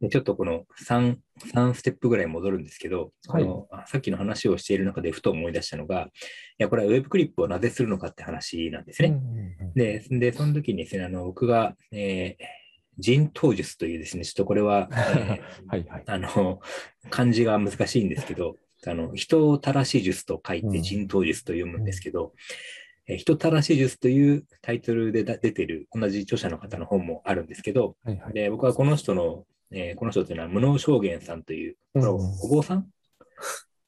でちょっとこの3、3ステップぐらい戻るんですけど、はいこのあさっきの話をしている中でふと思い出したのが、いや、これはウェブクリップをなぜするのかって話なんですね。うんうんうんで、で、その時にですね、あの、僕が、えー人頭術というですね、ちょっとこれは、えーはいはい。あの、漢字が難しいんですけど、あの、人を正しい術と書いてうん人頭術と読むんですけど、えー人たらし術というタイトルでだ出てる同じ著者の方の本もあるんですけど、はいはい。で、僕はこの人の、えーこの人というのは無能証言さんという、お坊さん、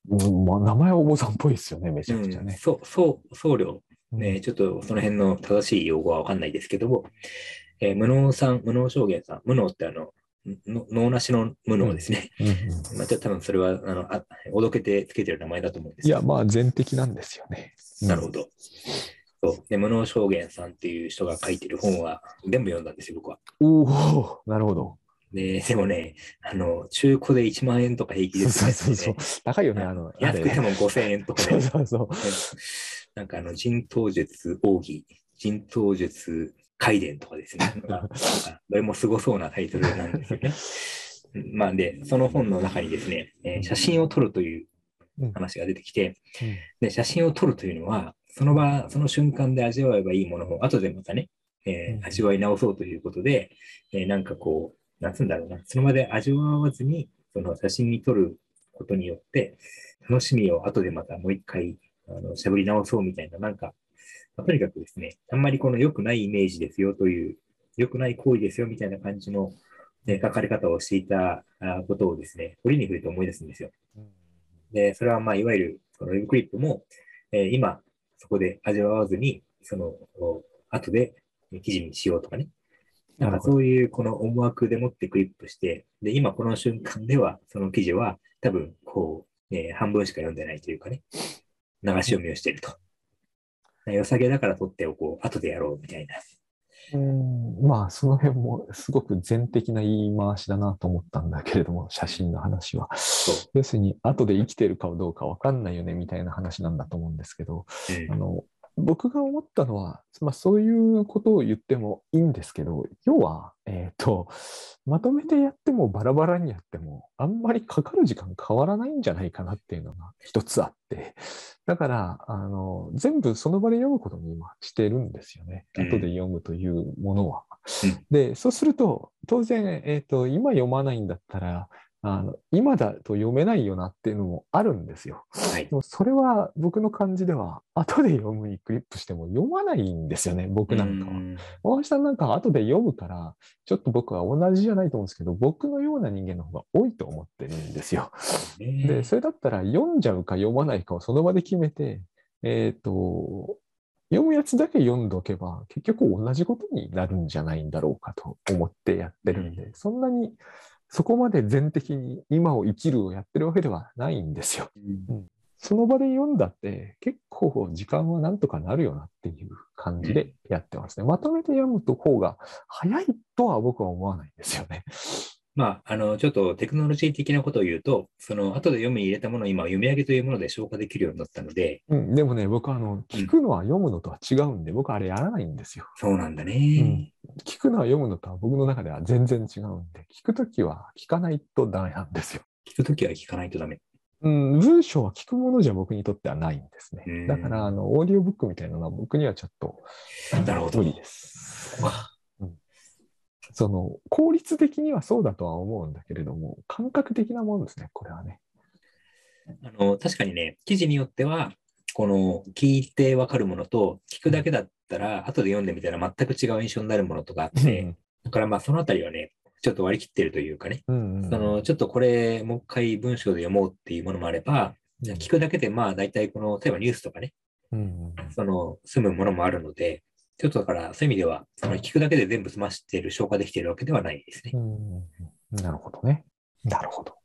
うんまあ、名前はお坊さんっぽいですよね、めちゃくちゃうんね。そう、そう、僧侶、うんね、ちょっとその辺の正しい用語はわかんないですけども、えー無能さん、無能証言さん、無能ってあの、の脳なしの無能ですね。うんうんまあ、ちょっと多分それは、あの、あおどけてつけてる名前だと思うんですいや、まあ、全的なんですよね。うんなるほど。そう。で、無能証言さんっていう人が書いてる本は全部読んだんですよ、僕は。おおなるほど。で、でもね、あの、中古で1万円とか平気ですね。そうそうそう。高いよね、あの、安くても5000円とかそうね。そうそう。なんかあの、人頭術奥義、人頭術回伝とかですね。どれもすごそうなタイトルなんですよね。まあで、その本の中にですね、えー写真を撮るといううん話が出てきて、うんで、写真を撮るというのは、その場、その瞬間で味わえばいいものを後でまたね、えーうん味わい直そうということで、えーなんかこう、なんつうんだろうな、その場で味わわずに、その写真に撮ることによって、楽しみを後でまたもう一回、あの、しゃぶり直そうみたいな、なんか、まあとにかくですね、あんまりこの良くないイメージですよという、良くない行為ですよみたいな感じの、ね、書かれ方をしていたあことをですね、折に触れて思い出すんですよ。で、それはまあ、いわゆる、そのウェブクリップも、えー今、そこで味わわずに、その、お後で記事にしようとかね。なんかそういうこの思惑でもってクリップして、で、今この瞬間では、その記事は多分、こう、えー半分しか読んでないというかね、流し読みをしていると。良さげだから取っておこう、後でやろうみたいな。うんまあ、その辺もすごく全的な言い回しだなと思ったんだけれども、写真の話は。そ要するに、後で生きてるかどうかわかんないよねみたいな話なんだと思うんですけど、う。うんあの僕が思ったのは、まあ、そういうことを言ってもいいんですけど、要は、えっ、と、まとめてやってもバラバラにやっても、あんまりかかる時間変わらないんじゃないかなっていうのが一つあって、だから、あの、全部その場で読むことに今してるんですよね。うん後で読むというものは。うんで、そうすると、当然、えっ、と、今読まないんだったら、あの今だと読めないよなっていうのもあるんですよ。はいで。もそれは僕の感じでは、後で読むにクリップしても読まないんですよね、僕なんかは。うん大橋さんなんかは後で読むから、ちょっと僕は同じじゃないと思うんですけど、僕のような人間の方が多いと思ってるんですよ。ねで、それだったら読んじゃうか読まないかをその場で決めて、えっ、と、読むやつだけ読んどけば、結局同じことになるんじゃないんだろうかと思ってやってるんで、そんなにそこまで全的に今を生きるをやってるわけではないんですよ。うんその場で読んだって結構時間はなんとかなるよなっていう感じでやってますね。まとめて読むと方が早いとは僕は思わないんですよね。まあ、あの、ちょっとテクノロジー的なことを言うと、その、後で読みに入れたものを今、読み上げというもので消化できるようになったので、うん、でもね、僕はあの、聞くのは読むのとは違うんで、僕はあれやらないんですよ。そうなんだうねん。聞くのは読むのとは僕の中では全然違うんで、聞くときは聞かないとダメなんですよ。聞くときは聞かないとダメ。うん、文章は聞くものじゃ僕にとってはないんですねうん。だから、あの、オーディオブックみたいなのは僕にはちょっとなるほど無理です。その、効率的にはそうだとは思うんだけれども、感覚的なものですね、これはね。あの、確かにね、記事によっては、この、聞いてわかるものと、聞くだけだったら、後で読んでみたら全く違う印象になるものとかあって、だからまあ、そのあたりはね、ちょっと割り切ってるというかね、その、ちょっとこれ、もう一回文章で読もうっていうものもあれば、聞くだけで、まあ、大体この、例えばニュースとかね、うんその、済むものもあるので、ちょっとだから、そういう意味では、その、聞くだけで全部済ましている、消化できているわけではないですねなるほどね。なるほど。